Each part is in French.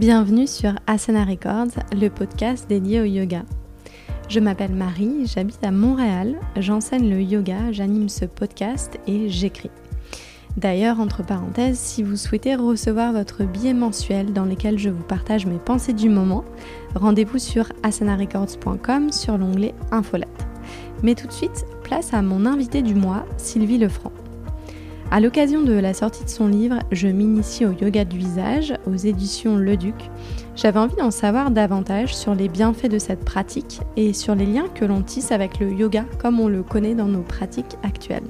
Bienvenue sur Asana Records, le podcast dédié au yoga. Je m'appelle Marie, j'habite à Montréal, j'enseigne le yoga, j'anime ce podcast et j'écris. D'ailleurs, entre parenthèses, si vous souhaitez recevoir votre billet mensuel dans lequel je vous partage mes pensées du moment, rendez-vous sur asanarecords.com sur l'onglet Infolettre. Mais tout de suite, place à mon invité du mois, Sylvie Lefranc. À l'occasion de la sortie de son livre Je m'initie au yoga du visage aux éditions Le Duc, j'avais envie d'en savoir davantage sur les bienfaits de cette pratique et sur les liens que l'on tisse avec le yoga comme on le connaît dans nos pratiques actuelles.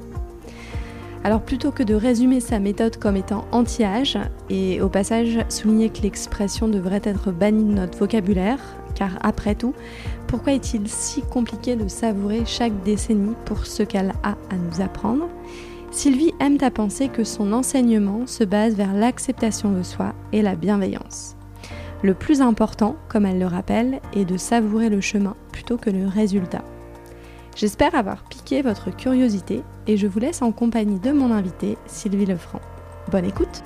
Alors plutôt que de résumer sa méthode comme étant anti-âge et au passage souligner que l'expression devrait être bannie de notre vocabulaire, car après tout, pourquoi est-il si compliqué de savourer chaque décennie pour ce qu'elle a à nous apprendre? Sylvie aime à penser que son enseignement se base vers l'acceptation de soi et la bienveillance. Le plus important, comme elle le rappelle, est de savourer le chemin plutôt que le résultat. J'espère avoir piqué votre curiosité et je vous laisse en compagnie de mon invité, Sylvie Lefranc. Bonne écoute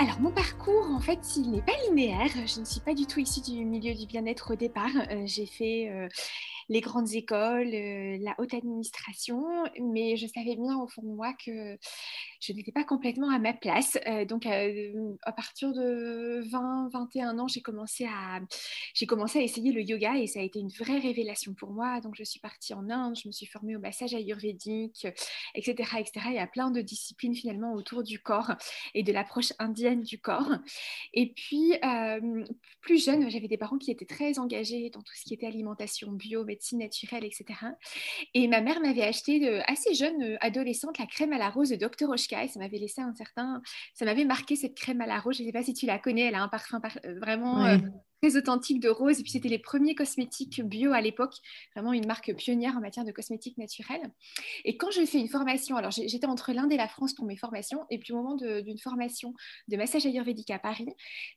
Alors mon parcours, en fait, il n'est pas linéaire. Je ne suis pas du tout issue du milieu du bien-être au départ. Euh, j'ai fait euh, les grandes écoles, euh, la haute administration, mais je savais bien au fond de moi que je n'étais pas complètement à ma place. Euh, donc euh, à partir de 20, 21 ans, j'ai commencé à commencé à essayer le yoga et ça a été une vraie révélation pour moi. Donc je suis partie en Inde, je me suis formée au massage ayurvédique, etc., etc. Il y a plein de disciplines finalement autour du corps et de l'approche indienne du corps. Et puis plus jeune, j'avais des parents qui étaient très engagés dans tout ce qui était alimentation bio, médecine naturelle, etc. Et ma mère m'avait acheté de, assez jeune, euh, adolescente, la crème à la rose de Dr. Oshka ça m'avait laissé un certain... Ça m'avait marqué cette crème à la rose. Je ne sais pas si tu la connais, elle a un parfum euh, vraiment... Euh, très authentique de rose. Et puis, c'était les premiers cosmétiques bio à l'époque, vraiment une marque pionnière en matière de cosmétiques naturels. Et quand je fais une formation, alors j'étais entre l'Inde et la France pour mes formations, et puis au moment d'une formation de massage ayurvédique à Paris,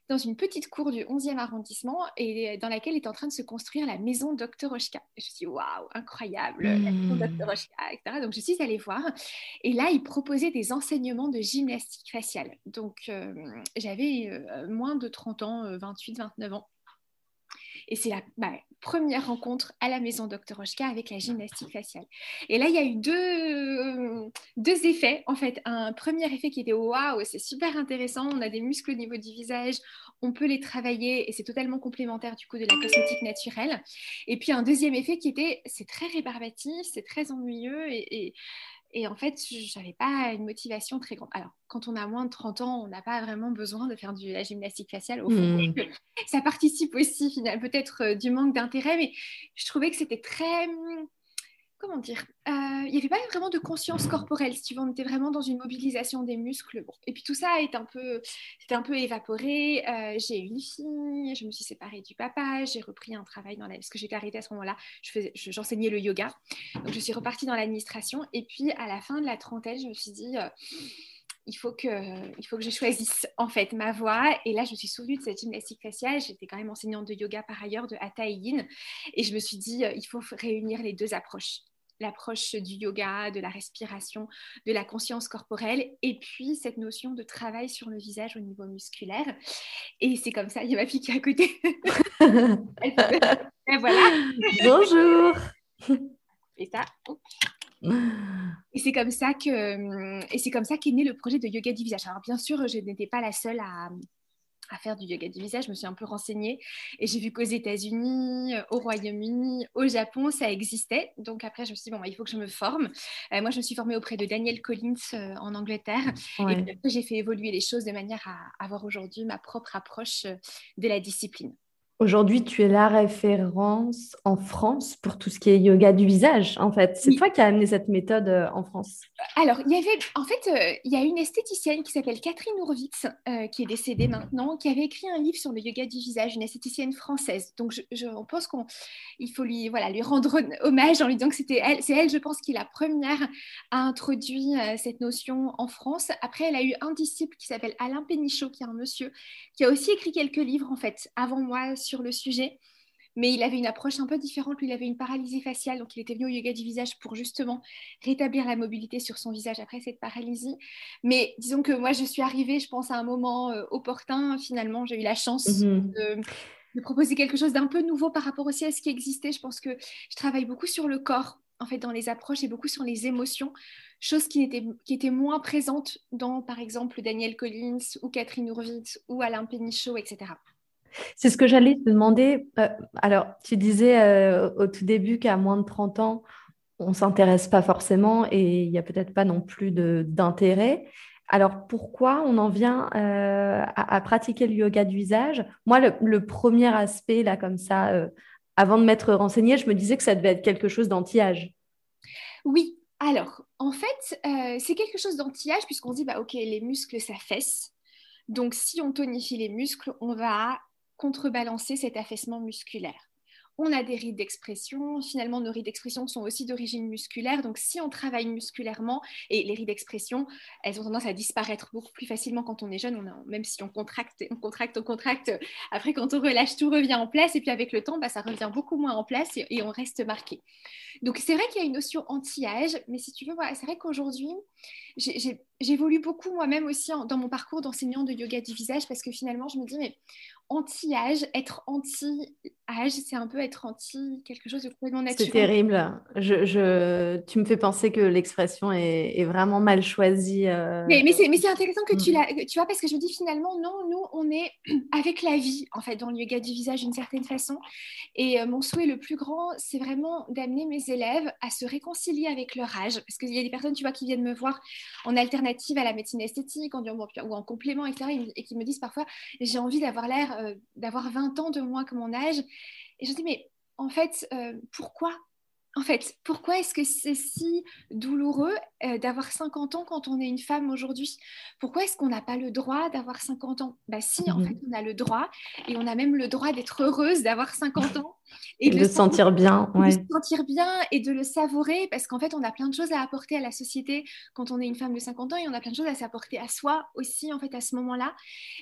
dans une petite cour du 11e arrondissement, et dans laquelle est en train de se construire la maison Dr. Oshka. Et je me suis dit, waouh, incroyable, la maison mmh. Dr. Oshka, etc. Donc, je suis allée voir. Et là, ils proposaient des enseignements de gymnastique faciale. Donc, euh, j'avais euh, moins de 30 ans, 28, euh, 29 ans. Et c'est la bah, première rencontre à la maison Dr. Rochka avec la gymnastique faciale. Et là, il y a eu deux, deux effets. En fait, un premier effet qui était waouh, c'est super intéressant. On a des muscles au niveau du visage, on peut les travailler et c'est totalement complémentaire du coup de la cosmétique naturelle. Et puis un deuxième effet qui était c'est très rébarbatif, c'est très ennuyeux et en fait, je n'avais pas une motivation très grande. Alors, quand on a moins de 30 ans, on n'a pas vraiment besoin de faire de la gymnastique faciale. Au fond, mmh. ça participe aussi, finalement, peut-être euh, du manque d'intérêt, mais je trouvais que c'était très comment dire, euh, il n'y avait pas vraiment de conscience corporelle, si tu veux, on était vraiment dans une mobilisation des muscles. Et puis tout ça est un peu, évaporé. Euh, j'ai une fille, je me suis séparée du papa, j'ai repris un travail dans la, parce que j'étais arrêtée à ce moment-là, j'enseignais le yoga, donc je suis repartie dans l'administration. Et puis à la fin de la trentaine, je me suis dit. Euh, il faut que, je choisisse en fait ma voie. Et là, je me suis souvenue de cette gymnastique faciale. J'étais quand même enseignante de yoga par ailleurs, de Hatha. Et je me suis dit, il faut réunir les deux approches l'approche du yoga, de la respiration, de la conscience corporelle, et puis cette notion de travail sur le visage au niveau musculaire. Et c'est comme ça, il y a ma fille qui est à côté. et voilà. Bonjour. Et ça. Et c'est comme ça que, et c'est comme ça qu'est né le projet de yoga du visage. Alors bien sûr, je n'étais pas la seule à, à faire du yoga du visage, je me suis un peu renseignée et j'ai vu qu'aux États-Unis, au Royaume-Uni, au Japon, ça existait. Donc après, je me suis dit, bon, bah, il faut que je me forme. Euh, moi, je me suis formée auprès de Daniel Collins euh, en Angleterre. Et j'ai fait évoluer les choses de manière à avoir aujourd'hui ma propre approche euh, de la discipline. Aujourd'hui, tu es la référence en France pour tout ce qui est yoga du visage, en fait. C'est toi qui as amené cette méthode euh, en France. Alors, il y avait, en fait, euh, il y a une esthéticienne qui s'appelle Catherine Horwitz, euh, qui est décédée maintenant, qui avait écrit un livre sur le yoga du visage, une esthéticienne française. Donc, je, pense qu'il faut lui, voilà, lui rendre hommage en lui disant que c'était elle, c'est elle, je pense, qui est la première à introduire cette notion en France. Après, elle a eu un disciple qui s'appelle Alain Pénichot, qui est un monsieur, qui a aussi écrit quelques livres, en fait, avant moi sur le sujet. mais il avait une approche un peu différente. Lui, il avait une paralysie faciale, donc il était venu au yoga du visage pour justement rétablir la mobilité sur son visage après cette paralysie. Mais disons que moi, je suis arrivée, je pense, à un moment euh, opportun. Finalement, j'ai eu la chance mhm. de, proposer quelque chose d'un peu nouveau par rapport aussi à ce qui existait. Je pense que je travaille beaucoup sur le corps, en fait, dans les approches et beaucoup sur les émotions, chose qui était, qui était moins présente dans, par exemple, Daniel Collins ou Catherine Urwitz ou Alain Pénichot, etc. C'est ce que j'allais te demander. Euh, alors, tu disais euh, au tout début qu'à moins de 30 ans, on s'intéresse pas forcément et il n'y a peut-être pas non plus d'intérêt. Alors, pourquoi on en vient euh, à, pratiquer le yoga du visage Moi, le, premier aspect, là, comme ça, avant de m'être renseignée, je me disais que ça devait être quelque chose d'anti-âge. Oui, alors, en fait, c'est quelque chose d'anti-âge puisqu'on dit, bah, OK, les muscles s'affaissent. Donc, si on tonifie les muscles, on va contrebalancer cet affaissement musculaire. On a des rides d'expression. Finalement, nos rides d'expression sont aussi d'origine musculaire. Donc, si on travaille musculairement, et les rides d'expression, elles ont tendance à disparaître beaucoup plus facilement quand on est jeune. Même si on contracte, on contracte, on contracte. Après, quand on relâche, tout revient en place. Et puis, avec le temps, bah, ça revient beaucoup moins en place et, on reste marqué. Donc, c'est vrai qu'il y a une notion anti-âge. Mais si tu veux, c'est vrai qu'aujourd'hui, j'évolue beaucoup moi-même aussi dans mon parcours d'enseignant de yoga du visage parce que finalement, je me dis, mais anti-âge, être anti-âge, c'est un peu être anti quelque chose de complètement naturel. C'est terrible. Je, tu me fais penser que l'expression est, vraiment mal choisie. Euh. Mais, mais c'est intéressant que tu, mm. la, tu vois, parce que je me dis finalement, non, nous, on est avec la vie, en fait, dans le yoga du visage d'une certaine façon. Et euh, mon souhait le plus grand, c'est vraiment d'amener mes élèves à se réconcilier avec leur âge. Parce qu'il y a des personnes, tu vois, qui viennent me voir en alternative à la médecine esthétique, ou en complément, etc., et qui me disent parfois, j'ai envie d'avoir l'air euh, d'avoir 20 ans de moins que mon âge. Et je dis, mais en fait, euh, pourquoi en fait, pourquoi est-ce que c'est si douloureux euh, d'avoir 50 ans quand on est une femme aujourd'hui? Pourquoi est-ce qu'on n'a pas le droit d'avoir 50 ans? Bah si, en mhm. fait, on a le droit et on a même le droit d'être heureuse d'avoir 50 ans et, de, se sentir bien, de se sentir bien et de le savourer parce qu'en fait, on a plein de choses à apporter à la société quand on est une femme de 50 ans et on a plein de choses à s'apporter à soi aussi en fait à ce moment-là.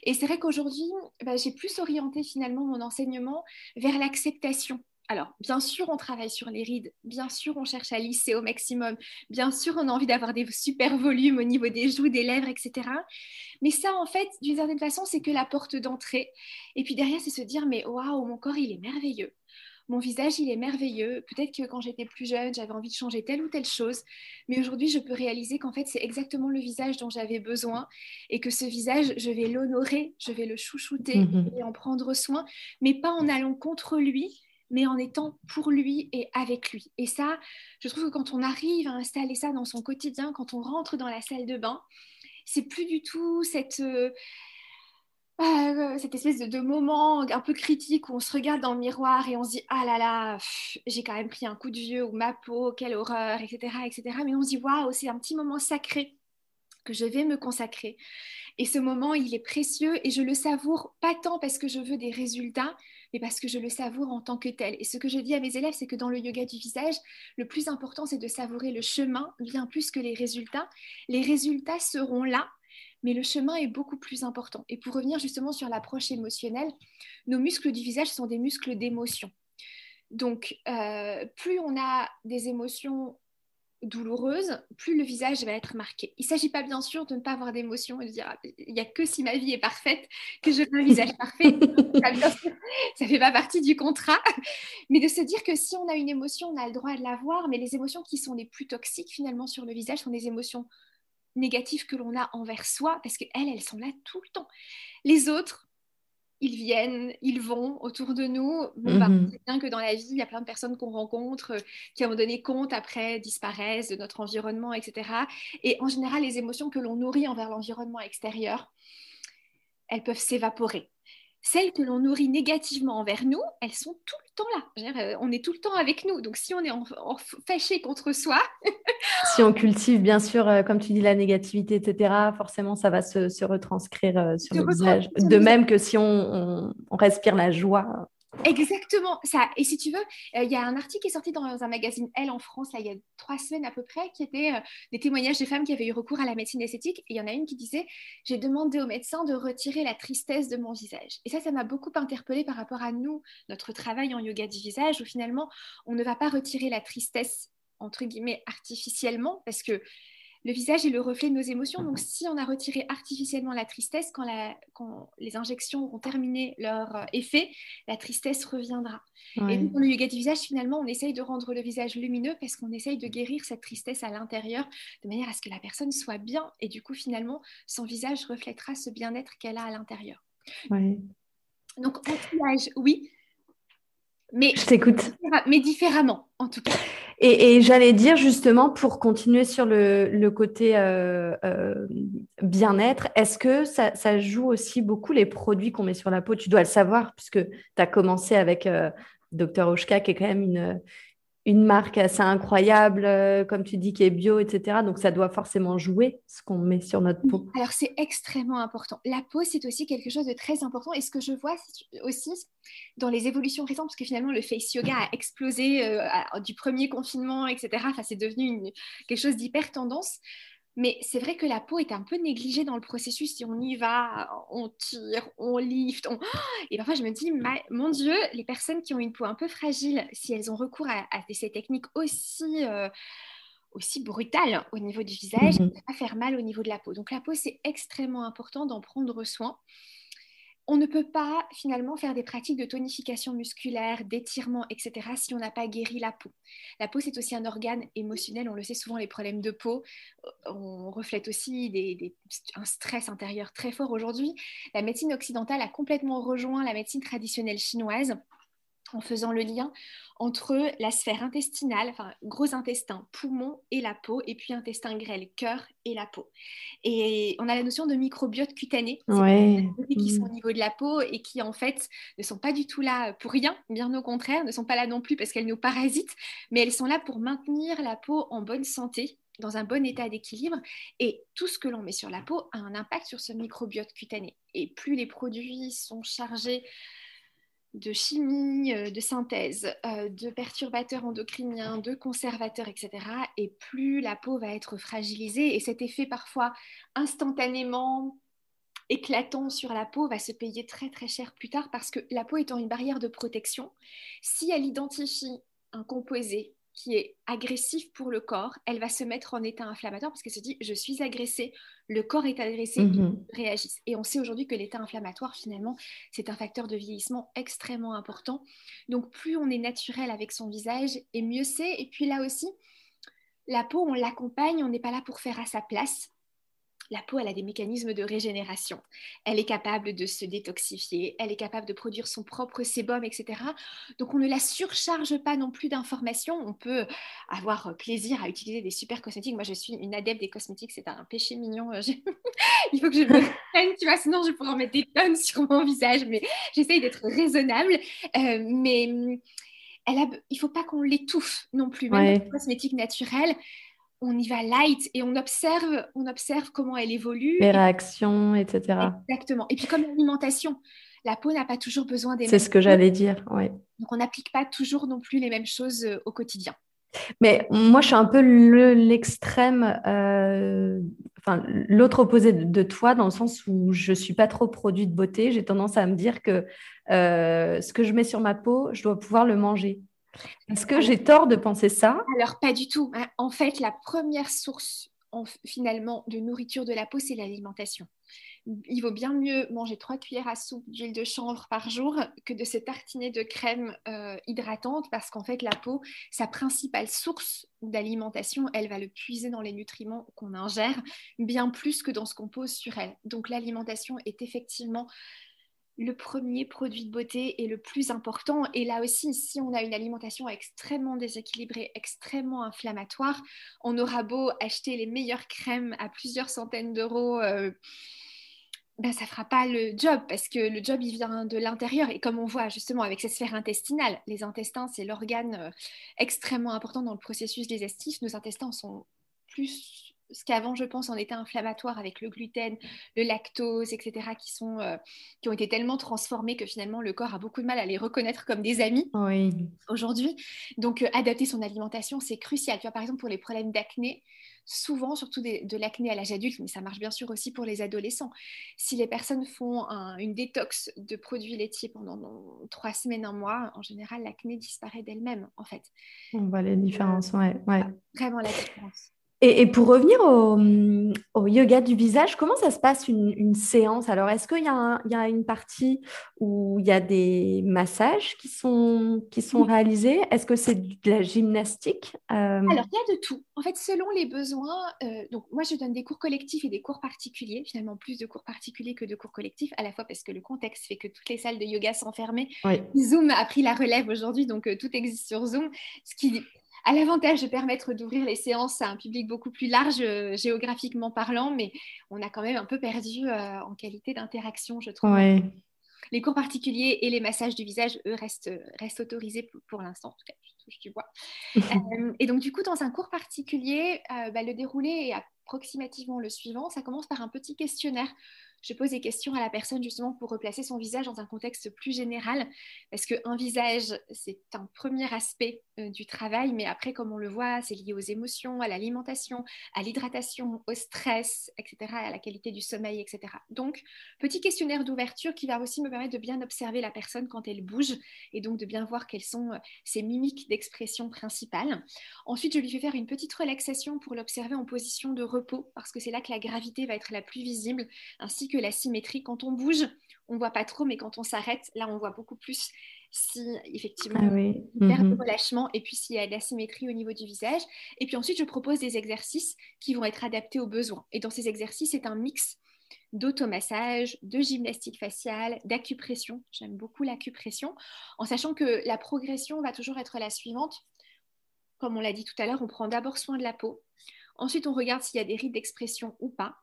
Et c'est vrai qu'aujourd'hui, bah, j'ai plus orienté finalement mon enseignement vers l'acceptation alors, bien sûr, on travaille sur les rides, bien sûr, on cherche à lisser au maximum, bien sûr, on a envie d'avoir des super volumes au niveau des joues, des lèvres, etc. Mais ça, en fait, d'une certaine façon, c'est que la porte d'entrée. Et puis derrière, c'est se dire, mais waouh, mon corps, il est merveilleux. Mon visage, il est merveilleux. Peut-être que quand j'étais plus jeune, j'avais envie de changer telle ou telle chose. Mais aujourd'hui, je peux réaliser qu'en fait, c'est exactement le visage dont j'avais besoin. Et que ce visage, je vais l'honorer, je vais le chouchouter mmh et en prendre soin. Mais pas en allant contre lui, mais en étant pour lui et avec lui. Et ça, je trouve que quand on arrive à installer ça dans son quotidien, quand on rentre dans la salle de bain, c'est plus du tout cette, euh, euh, cette espèce de, moment un peu critique où on se regarde dans le miroir et on se dit ah là là, j'ai quand même pris un coup de vieux ou ma peau, quelle horreur, etc. etc. Mais on se dit waouh, c'est un petit moment sacré que je vais me consacrer. Et ce moment, il est précieux et je le savoure pas tant parce que je veux des résultats, mais parce que je le savoure en tant que tel. Et ce que je dis à mes élèves, c'est que dans le yoga du visage, le plus important, c'est de savourer le chemin bien plus que les résultats. Les résultats seront là, mais le chemin est beaucoup plus important. Et pour revenir justement sur l'approche émotionnelle, nos muscles du visage sont des muscles d'émotion. Donc, euh, plus on a des émotions douloureuse, plus le visage va être marqué. Il ne s'agit pas bien sûr de ne pas avoir d'émotion et de dire ah, il n'y a que si ma vie est parfaite que je veux un visage parfait. ça ne fait pas partie du contrat. Mais de se dire que si on a une émotion, on a le droit de l'avoir, mais les émotions qui sont les plus toxiques finalement sur le visage sont des émotions négatives que l'on a envers soi parce qu'elles, elles sont là tout le temps. Les autres, ils viennent, ils vont autour de nous. Bon, bah, mhm. c'est bien que dans la vie, il y a plein de personnes qu'on rencontre euh, qui, à un moment donné, compte, après disparaissent de notre environnement, etc. Et en général, les émotions que l'on nourrit envers l'environnement extérieur, elles peuvent s'évaporer celles que l'on nourrit négativement envers nous, elles sont tout le temps là. Euh, on est tout le temps avec nous. Donc, si on est en, fâché contre soi. si on cultive, bien sûr, euh, comme tu dis, la négativité, etc., forcément, ça va se, retranscrire euh, sur le visage. De même que si on, respire la joie. Exactement, ça. Et si tu veux, euh, il y a un article qui est sorti dans un magazine Elle en France, là, il y a trois semaines à peu près, qui était euh, des témoignages de femmes qui avaient eu recours à la médecine esthétique. Et il y en a une qui disait J'ai demandé au médecin de retirer la tristesse de mon visage. Et ça, ça m'a beaucoup interpellée par rapport à nous, notre travail en yoga du visage, où finalement, on ne va pas retirer la tristesse, entre guillemets, artificiellement, parce que le visage est le reflet de nos émotions. Donc, si on a retiré artificiellement la tristesse, quand, les injections auront terminé leur euh, effet, la tristesse reviendra. Et dans le yoga du visage, finalement, on essaye de rendre le visage lumineux parce qu'on essaye de guérir cette tristesse à l'intérieur de manière à ce que la personne soit bien. Et du coup, finalement, son visage reflètera ce bien-être qu'elle a à l'intérieur. Donc, anti-âge, oui. Mais, Je t'écoute. Mais différemment, en tout cas. Et, j'allais dire justement, pour continuer sur le, côté euh, euh, bien-être, est-ce que ça, joue aussi beaucoup les produits qu'on met sur la peau? Tu dois le savoir, puisque tu as commencé avec euh, Dr. Oshka, qui est quand même une, une marque assez incroyable, euh, comme tu dis, qui est bio, etc. Donc, ça doit forcément jouer ce qu'on met sur notre peau. Alors, c'est extrêmement important. La peau, c'est aussi quelque chose de très important. Et ce que je vois aussi dans les évolutions récentes, parce que finalement, le face yoga a explosé euh, du premier confinement, etc. Enfin, c'est devenu quelque chose d'hyper tendance. Mais c'est vrai que la peau est un peu négligée dans le processus. Si on y va, on tire, on lift. Et parfois, je me dis, mon Dieu, les personnes qui ont une peau un peu fragile, si elles ont recours à, ces techniques aussi, euh, aussi brutales au niveau du visage, ça va faire mal au niveau de la peau. Donc la peau, c'est extrêmement important d'en prendre soin on ne peut pas finalement faire des pratiques de tonification musculaire, d'étirement, etc. si on n'a pas guéri la peau. La peau, c'est aussi un organe émotionnel. On le sait souvent, les problèmes de peau, euh, on reflète aussi un stress intérieur très fort aujourd'hui. La médecine occidentale a complètement rejoint la médecine traditionnelle chinoise en faisant le lien entre la sphère intestinale, enfin gros intestin, poumon et la peau, et puis intestin grêle, cœur et la peau. Et on a la notion de microbiote cutané, qui sont au niveau de la peau et qui en fait ne sont pas du tout là pour rien, bien au contraire, ne sont pas là non plus parce qu'elles nous parasitent, mais elles sont là pour maintenir la peau en bonne santé dans un bon état d'équilibre et tout ce que l'on met sur la peau a un impact sur ce microbiote cutané. Et plus les produits sont chargés de chimie, euh, de synthèse, euh, de perturbateurs endocriniens, de conservateurs, etc. Et plus la peau va être fragilisée et cet effet parfois instantanément éclatant sur la peau va se payer très très cher plus tard parce que la peau étant une barrière de protection, si elle identifie un composé qui est agressif pour le corps, elle va se mettre en état inflammatoire parce qu'elle se dit je suis agressée, le corps est agressé, mmh. il réagit. Et on sait aujourd'hui que l'état inflammatoire, finalement, c'est un facteur de vieillissement extrêmement important. Donc plus on est naturel avec son visage, et mieux c'est. Et puis là aussi, la peau, on l'accompagne, on n'est pas là pour faire à sa place la peau, elle a des mécanismes de régénération. Elle est capable de se détoxifier, elle est capable de produire son propre sébum, etc. Donc, on ne la surcharge pas non plus d'informations. On peut avoir plaisir à utiliser des super cosmétiques. Moi, je suis une adepte des cosmétiques, c'est un péché mignon. Il faut que je me prenne, tu vois, sinon je pourrais en mettre des tonnes sur mon visage, mais j'essaye d'être raisonnable. Euh, mais elle il ne faut pas qu'on l'étouffe non plus, même les cosmétiques naturels on y va light et on observe, on observe comment elle évolue. Les réactions, etc. Exactement. Et puis comme l'alimentation, la peau n'a pas toujours besoin des C'est ce que j'allais dire, oui. Donc on n'applique pas toujours non plus les mêmes choses euh, au quotidien. Mais moi, je suis un peu l'extrême, euh, enfin l'autre opposé de, toi, dans le sens où je suis pas trop produit de beauté. J'ai tendance à me dire que euh, ce que je mets sur ma peau, je dois pouvoir le manger. Est-ce que j'ai tort de penser ça? Alors, pas du tout. Hein. En fait, la première source finalement de nourriture de la peau, c'est l'alimentation. Il vaut bien mieux manger trois cuillères à soupe d'huile de chanvre par jour que de se tartiner de crème euh, hydratante parce qu'en fait, la peau, sa principale source d'alimentation, elle va le puiser dans les nutriments qu'on ingère bien plus que dans ce qu'on pose sur elle. Donc, l'alimentation est effectivement le premier produit de beauté est le plus important. Et là aussi, si on a une alimentation extrêmement déséquilibrée, extrêmement inflammatoire, on aura beau acheter les meilleures crèmes à plusieurs centaines d'euros. Euh, ben, ça ne fera pas le job parce que le job il vient de l'intérieur et comme on voit justement avec cette sphère intestinale, les intestins c'est l'organe euh, extrêmement important dans le processus digestif. Nos intestins sont plus ce qu'avant, je pense, en était inflammatoire avec le gluten, le lactose, etc., qui, sont, euh, qui ont été tellement transformés que finalement le corps a beaucoup de mal à les reconnaître comme des amis aujourd'hui. Donc, euh, adapter son alimentation, c'est crucial. Tu vois, par exemple, pour les problèmes d'acné, souvent, surtout de l'acné à l'âge adulte, mais ça marche bien sûr aussi pour les adolescents. Si les personnes font une détox de produits laitiers pendant trois semaines, un mois, en général, l'acné disparaît d'elle-même, en fait. On voit les différences, ouais. ouais. Vraiment la différence. Et, pour revenir au, yoga du visage, comment ça se passe une, séance? Alors, est-ce qu'il y, a une partie où il y a des massages qui sont, qui sont réalisés? Est-ce que c'est de la gymnastique? Euh? Alors, il y a de tout. En fait, selon les besoins, euh, donc moi, je donne des cours collectifs et des cours particuliers, finalement plus de cours particuliers que de cours collectifs, à la fois parce que le contexte fait que toutes les salles de yoga sont fermées. Zoom a pris la relève aujourd'hui, donc euh, tout existe sur Zoom, ce qui a l'avantage de permettre d'ouvrir les séances à un public beaucoup plus large euh, géographiquiquement parlant, mais on a quand même un peu perdu euh, en qualité d'interaction, je trouve. Les cours particuliers et les massages du visage, eux, restent, restent autorisés pour, l'instant, en tout cas, je touche du bois. Euh, et donc, du coup, dans un cours particulier, bah, le déroulé est approximativement le suivant. Ça commence par un petit questionnaire je pose des questions à la personne justement pour replacer son visage dans un contexte plus général, parce qu'un visage, c'est un premier aspect euh, du travail, mais après, comme on le voit, c'est lié aux émotions, à l'alimentation, à l'hydratation, au stress, etc., à la qualité du sommeil, etc. Donc, petit questionnaire d'ouverture qui va aussi me permettre de bien observer la personne quand elle bouge, et donc de bien voir quelles sont euh, ses mimiques d'expression principales. Ensuite, je lui fais faire une petite relaxation pour l'observer en position de repos, parce que c'est là que la gravité va être la plus visible, ainsi que la symétrie. Quand on bouge, on voit pas trop, mais quand on s'arrête, là, on voit beaucoup plus si effectivement ah oui. perd mhm. relâchement et puis s'il y a de la symétrie au niveau du visage. Et puis ensuite, je propose des exercices qui vont être adaptés aux besoins. Et dans ces exercices, c'est un mix d'automassage, de gymnastique faciale, d'acupression. J'aime beaucoup l'acupression, en sachant que la progression va toujours être la suivante. Comme on l'a dit tout à l'heure, on prend d'abord soin de la peau. Ensuite, on regarde s'il y a des rides d'expression ou pas.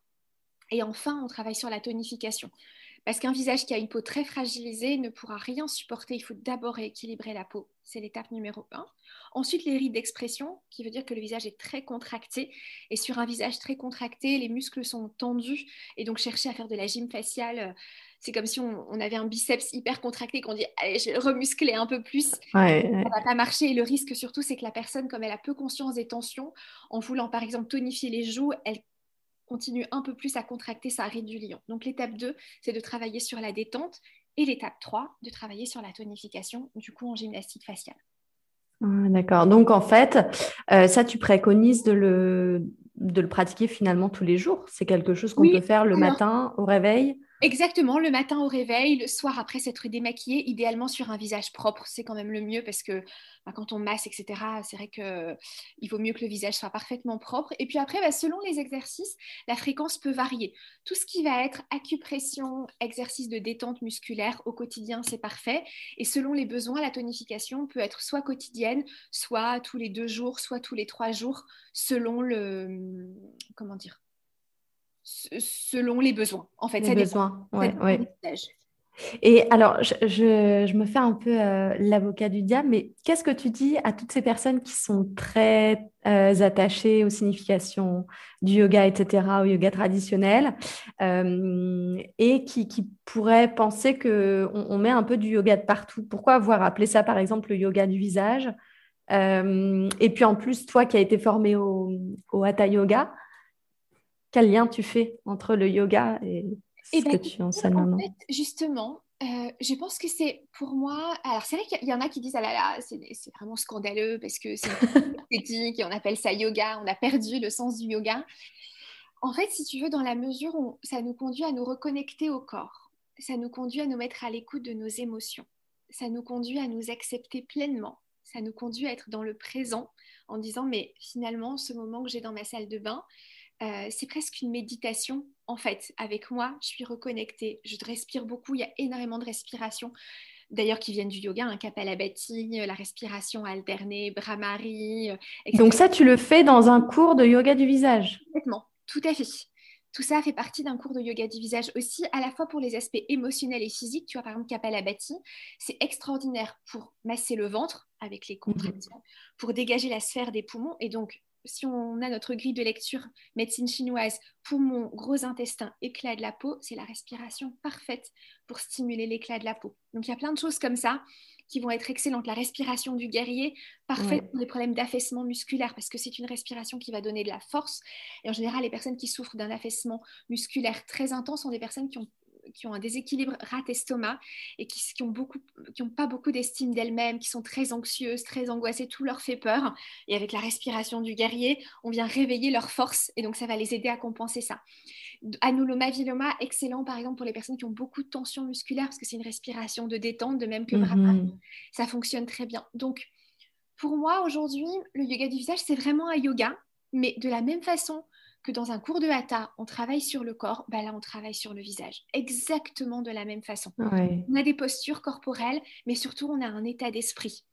Et enfin, on travaille sur la tonification. Parce qu'un visage qui a une peau très fragilisée ne pourra rien supporter. Il faut d'abord rééquilibrer la peau. C'est l'étape numéro 1. Ensuite, les rides d'expression, qui veut dire que le visage est très contracté. Et sur un visage très contracté, les muscles sont tendus. Et donc, chercher à faire de la gym faciale, euh, c'est comme si on, avait un biceps hyper contracté, qu'on dit allez, je vais remuscler un peu plus. Ça ne va pas marcher. Et le risque surtout, c'est que la personne, comme elle a peu conscience des tensions, en voulant par exemple tonifier les joues, elle continue un peu plus à contracter sa ride du lion. Donc l'étape 2, c'est de travailler sur la détente et l'étape 3, de travailler sur la tonification, du coup en gymnastique faciale. Ah, d'accord. Donc en fait, euh, ça, tu préconises de le, de le pratiquer finalement tous les jours. C'est quelque chose qu'on peut faire le matin au réveil? Exactement, le matin au réveil, le soir après s'être démaquillé, idéalement sur un visage propre, c'est quand même le mieux parce que bah, quand on masse, etc., c'est vrai qu'il vaut mieux que le visage soit parfaitement propre. Et puis après, bah, selon les exercices, la fréquence peut varier. Tout ce qui va être acupression, exercice de détente musculaire au quotidien, c'est parfait. Et selon les besoins, la tonification peut être soit quotidienne, soit tous les deux jours, soit tous les trois jours, selon le... comment dire selon les besoins. En fait, les besoins, ouais, Et alors, je, me fais un peu euh, l'avocat du diable, mais qu'est-ce que tu dis à toutes ces personnes qui sont très euh, attachées aux significations du yoga, etc., au yoga traditionnel, euh, et qui, pourraient penser qu'on on met un peu du yoga de partout? Pourquoi avoir appelé ça, par exemple, le yoga du visage? Et puis en plus, toi qui as été formé au, au Hatha Yoga, quel lien tu fais entre le yoga et ce eh ben, que tu enseignes en fait, Justement, euh, je pense que c'est pour moi. Alors, c'est vrai qu'il y en a qui disent Ah là là, c'est vraiment scandaleux parce que c'est esthétique et on appelle ça yoga, on a perdu le sens du yoga. En fait, si tu veux, dans la mesure où ça nous conduit à nous reconnecter au corps, ça nous conduit à nous mettre à l'écoute de nos émotions, ça nous conduit à nous accepter pleinement, ça nous conduit à être dans le présent en disant Mais finalement, ce moment que j'ai dans ma salle de bain, euh, c'est presque une méditation en fait. Avec moi, je suis reconnectée, je respire beaucoup, il y a énormément de respiration. D'ailleurs, qui viennent du yoga, un hein, Kapalabhati, la respiration alternée, Brahmari. Euh, Donc ça, tu le fais dans un cours de yoga du visage? Complètement, tout à fait. Tout ça fait partie d'un cours de yoga du visage aussi, à la fois pour les aspects émotionnels et physiques. Tu vois, par exemple, Kapalabhati, c'est extraordinaire pour masser le ventre avec les contractions, pour dégager la sphère des poumons et donc si on a notre grille de lecture médecine chinoise, poumon, gros intestin, éclat de la peau, c'est la respiration parfaite pour stimuler l'éclat de la peau. Donc il y a plein de choses comme ça qui vont être excellentes. La respiration du guerrier, parfaite pour les problèmes d'affaissement musculaire, parce que c'est une respiration qui va donner de la force. Et en général, les personnes qui souffrent d'un affaissement musculaire très intense sont des personnes qui ont qui ont un déséquilibre rat-estomac et qui n'ont qui ont pas beaucoup d'estime d'elles-mêmes, qui sont très anxieuses, très angoissées, tout leur fait peur. Et avec la respiration du guerrier, on vient réveiller leur force et donc ça va les aider à compenser ça. Anuloma viloma, excellent par exemple pour les personnes qui ont beaucoup de tension musculaire parce que c'est une respiration de détente, de même que mm Ça fonctionne très bien. Donc, pour moi, aujourd'hui, le yoga du visage, c'est vraiment un yoga, mais de la même façon que dans un cours de hatha, on travaille sur le corps, bah là, on travaille sur le visage. Exactement de la même façon. On a des postures corporelles, mais surtout, on a un état d'esprit.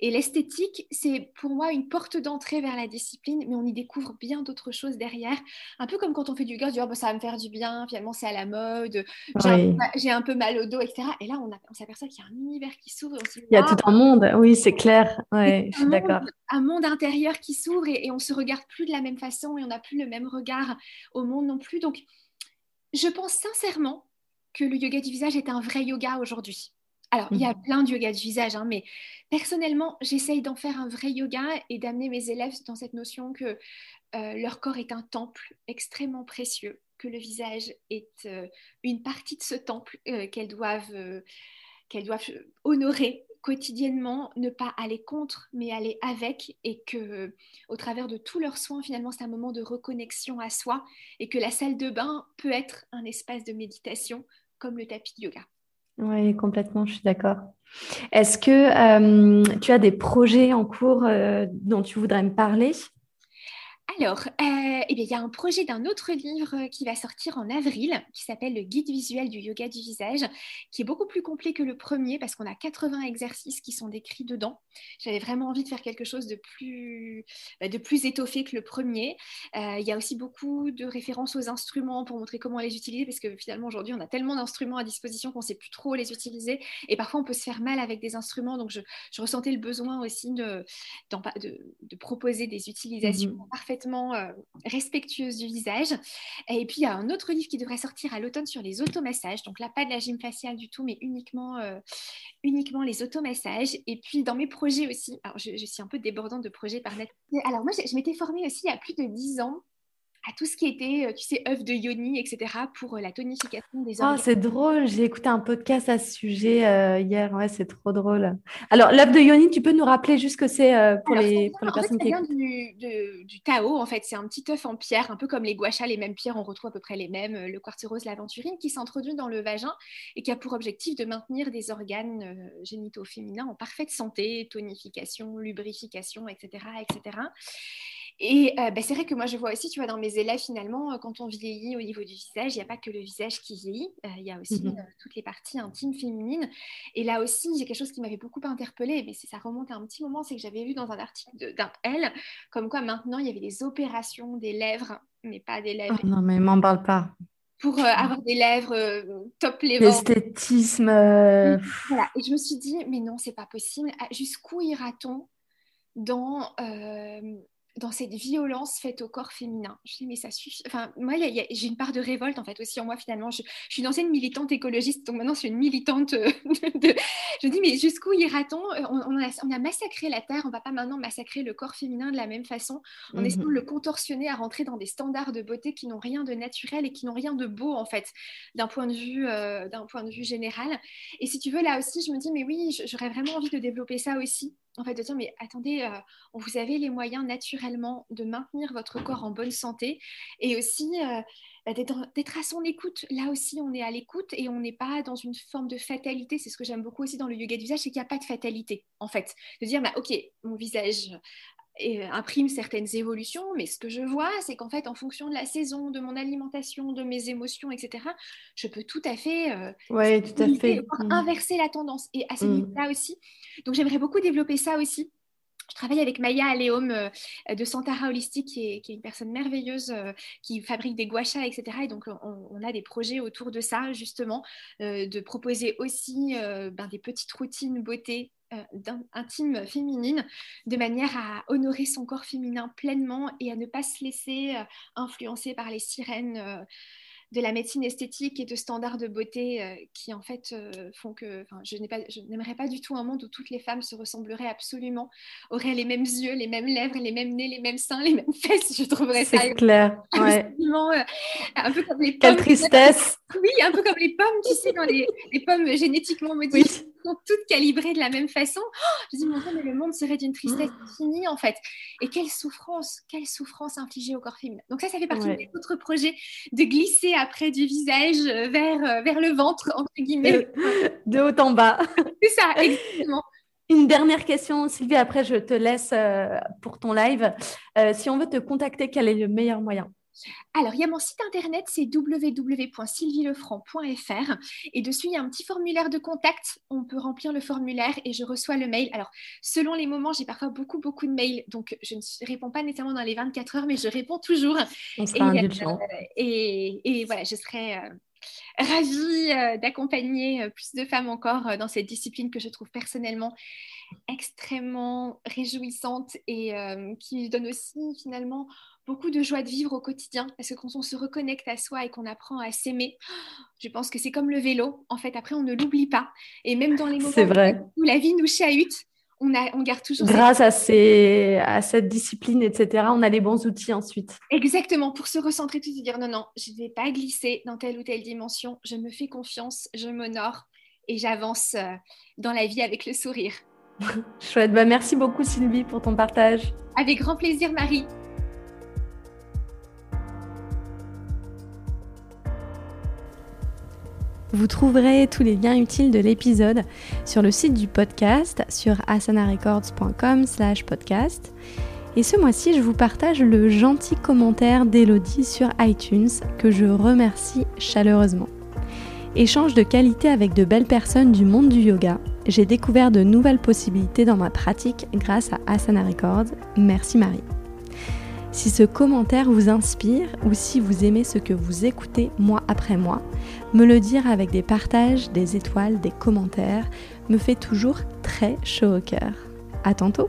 Et l'esthétique, c'est pour moi une porte d'entrée vers la discipline, mais on y découvre bien d'autres choses derrière. Un peu comme quand on fait du yoga, on dit oh, ça va me faire du bien, finalement c'est à la mode, j'ai un, peu mal au dos, etc. Et là, on, s'aperçoit qu'il y a un univers qui s'ouvre. Il y a tout un monde, oui, c'est clair. Ouais, je suis d'accord. Un monde intérieur qui s'ouvre et, et on se regarde plus de la même façon et on n'a plus le même regard au monde non plus. Donc, je pense sincèrement que le yoga du visage est un vrai yoga aujourd'hui. Alors, il y a mhm. plein de yoga du visage, hein, mais personnellement, j'essaye d'en faire un vrai yoga et d'amener mes élèves dans cette notion que euh, leur corps est un temple extrêmement précieux, que le visage est euh, une partie de ce temple euh, qu'elles doivent, qu'elles doivent honorer quotidiennement, ne pas aller contre, mais aller avec, et que au travers de tous leurs soins, finalement, c'est un moment de reconnexion à soi, et que la salle de bain peut être un espace de méditation comme le tapis de yoga. Oui, complètement, je suis d'accord. Est-ce que euh, tu as des projets en cours euh, dont tu voudrais me parler? Alors, euh, eh bien, il y a un projet d'un autre livre qui va sortir en avril, qui s'appelle Le guide visuel du yoga du visage, qui est beaucoup plus complet que le premier parce qu'on a 80 exercices qui sont décrits dedans. J'avais vraiment envie de faire quelque chose de plus, bah, de plus étoffé que le premier. Euh, il y a aussi beaucoup de références aux instruments pour montrer comment les utiliser parce que finalement aujourd'hui on a tellement d'instruments à disposition qu'on ne sait plus trop les utiliser et parfois on peut se faire mal avec des instruments. Donc je, ressentais le besoin aussi de, de, proposer des utilisations mmh parfaites euh, respectueuse du visage. Et puis, il y a un autre livre qui devrait sortir à l'automne sur les automassages. Donc là, pas de la gym faciale du tout, mais uniquement, euh, uniquement les automassages. Et puis, dans mes projets aussi, alors je, suis un peu débordante de projets par net. Alors moi, je, je m'étais formée aussi il y a plus de 10 ans à tout ce qui était, euh, tu sais, œufs de yoni, etc., pour euh, la tonification des organes. Oh, c'est drôle, j'ai écouté un podcast à ce sujet euh, hier, ouais, c'est trop drôle. Alors, l'œuf de yoni, tu peux nous rappeler juste ce que c'est pour, les, pour les personnes qui vient du, du, Tao, en fait, c'est un petit œuf en pierre, un peu comme les guachas, les mêmes pierres, on retrouve à peu près les mêmes, le quartz rose, l'aventurine, qui s'introduit dans le vagin et qui a pour objectif de maintenir des organes génitaux féminins en parfaite santé, tonification, lubrification, etc., etc. Et euh, bah, c'est vrai que moi, je vois aussi, tu vois, dans mes élèves, finalement, euh, quand on vieillit au niveau du visage, il n'y a pas que le visage qui vieillit, euh, il y a aussi mmh toutes les parties intimes féminines. Et là aussi, j'ai quelque chose qui m'avait beaucoup interpellée, mais ça remonte à un petit moment, c'est que j'avais vu dans un article d'un L, comme quoi maintenant, il y avait des opérations des lèvres, mais pas des lèvres. Oh non, mais m'en parle pas. Pour avoir des lèvres top level. L'esthétisme. Voilà. Et je me suis dit, mais non, c'est pas possible. Ah, jusqu'où ira-t-on dans dans cette violence faite au corps féminin. Je dis, mais ça suffit. Enfin, moi, j'ai une part de révolte, en fait, aussi en moi, finalement. Je, suis une ancienne militante écologiste, donc maintenant, je suis une militante euh, de... Je dis, mais jusqu'où ira-t-on? Euh, on, a, massacré la Terre, on va pas maintenant massacrer le corps féminin de la même façon, en essayant de le contorsionner à rentrer dans des standards de beauté qui n'ont rien de naturel et qui n'ont rien de beau, en fait, d'un point, de vue, euh, d'un point de vue général. Et si tu veux, là aussi, je me dis, mais oui, j'aurais vraiment envie de développer ça aussi en fait, de dire, mais attendez, euh, vous avez les moyens naturellement de maintenir votre corps en bonne santé et aussi euh, d'être à son écoute. Là aussi, on est à l'écoute et on n'est pas dans une forme de fatalité. C'est ce que j'aime beaucoup aussi dans le yoga du visage, c'est qu'il n'y a pas de fatalité, en fait. De dire, bah, ok, mon visage et euh, imprime certaines évolutions, mais ce que je vois, c'est qu'en fait, en fonction de la saison, de mon alimentation, de mes émotions, etc., je peux tout à fait, euh, tout à fait. Mmh. inverser la tendance. Et à ce mmh. niveau-là aussi. Donc, j'aimerais beaucoup développer ça aussi. Travaille avec Maya Aleum de Santara Holistique, qui est, une personne merveilleuse qui fabrique des guachas, etc. Et donc, on, a des projets autour de ça, justement, de proposer aussi ben, des petites routines beauté intime féminine, de manière à honorer son corps féminin pleinement et à ne pas se laisser influencer par les sirènes de la médecine esthétique et de standards de beauté euh, qui en fait euh, font que je n'aimerais pas, du tout un monde où toutes les femmes se ressembleraient absolument, auraient les mêmes yeux, les mêmes lèvres, les mêmes nez, les mêmes seins, les mêmes fesses. Je trouverais ça C'est clair. Absolument, euh, un peu comme les pommes. Quelle tristesse. Oui, un peu comme les pommes, tu sais, dans les, pommes génétiquement modifiées. Sont toutes calibrées de la même façon. Oh, je dis, mon Dieu, mais le monde serait d'une tristesse oh. infinie, en fait. Et quelle souffrance, quelle souffrance infligée au corps féminin. Donc ça, ça fait partie de notre projet de glisser après du visage euh, vers, euh, vers le ventre, entre guillemets. De haut en bas. C'est ça, exactement. Une dernière question, Sylvie, après je te laisse euh, pour ton live. si on veut te contacter, quel est le meilleur moyen? Alors, il y a mon site internet, c'est www.sylvielefranc.fr. Et dessus, il y a un petit formulaire de contact. On peut remplir le formulaire et je reçois le mail. Alors, selon les moments, j'ai parfois beaucoup, beaucoup de mails. Donc, je ne réponds pas nécessairement dans les 24 heures, mais je réponds toujours. On sera et, euh, et, et, voilà, je serai. Euh, ravie euh, d'accompagner plus de femmes encore dans cette discipline que je trouve personnellement extrêmement réjouissante et qui donne aussi finalement beaucoup de joie de vivre au quotidien parce que quand on se reconnecte à soi et qu'on apprend à s'aimer, je pense que c'est comme le vélo. En fait, après, on ne l'oublie pas. Et même dans les moments vrai. où la vie nous chahute, on, a, on garde toujours. Grâce à, ces, à cette discipline, etc., on a les bons outils ensuite. Exactement, pour se recentrer, tout se dire non, non, je ne vais pas glisser dans telle ou telle dimension, je me fais confiance, je m'honore et j'avance euh, dans la vie avec le sourire. Chouette, bah, merci beaucoup Sylvie pour ton partage. Avec grand plaisir Marie. Vous trouverez tous les liens utiles de l'épisode sur le site du podcast sur asanarecords.com slash podcast. Et ce mois-ci, je vous partage le gentil commentaire d'Elodie sur iTunes que je remercie chaleureusement. Échange de qualité avec de belles personnes du monde du yoga, j'ai découvert de nouvelles possibilités dans ma pratique grâce à Asana Records. Merci Marie. Si ce commentaire vous inspire ou si vous aimez ce que vous écoutez mois après mois, me le dire avec des partages, des étoiles, des commentaires me fait toujours très chaud au cœur. À tantôt!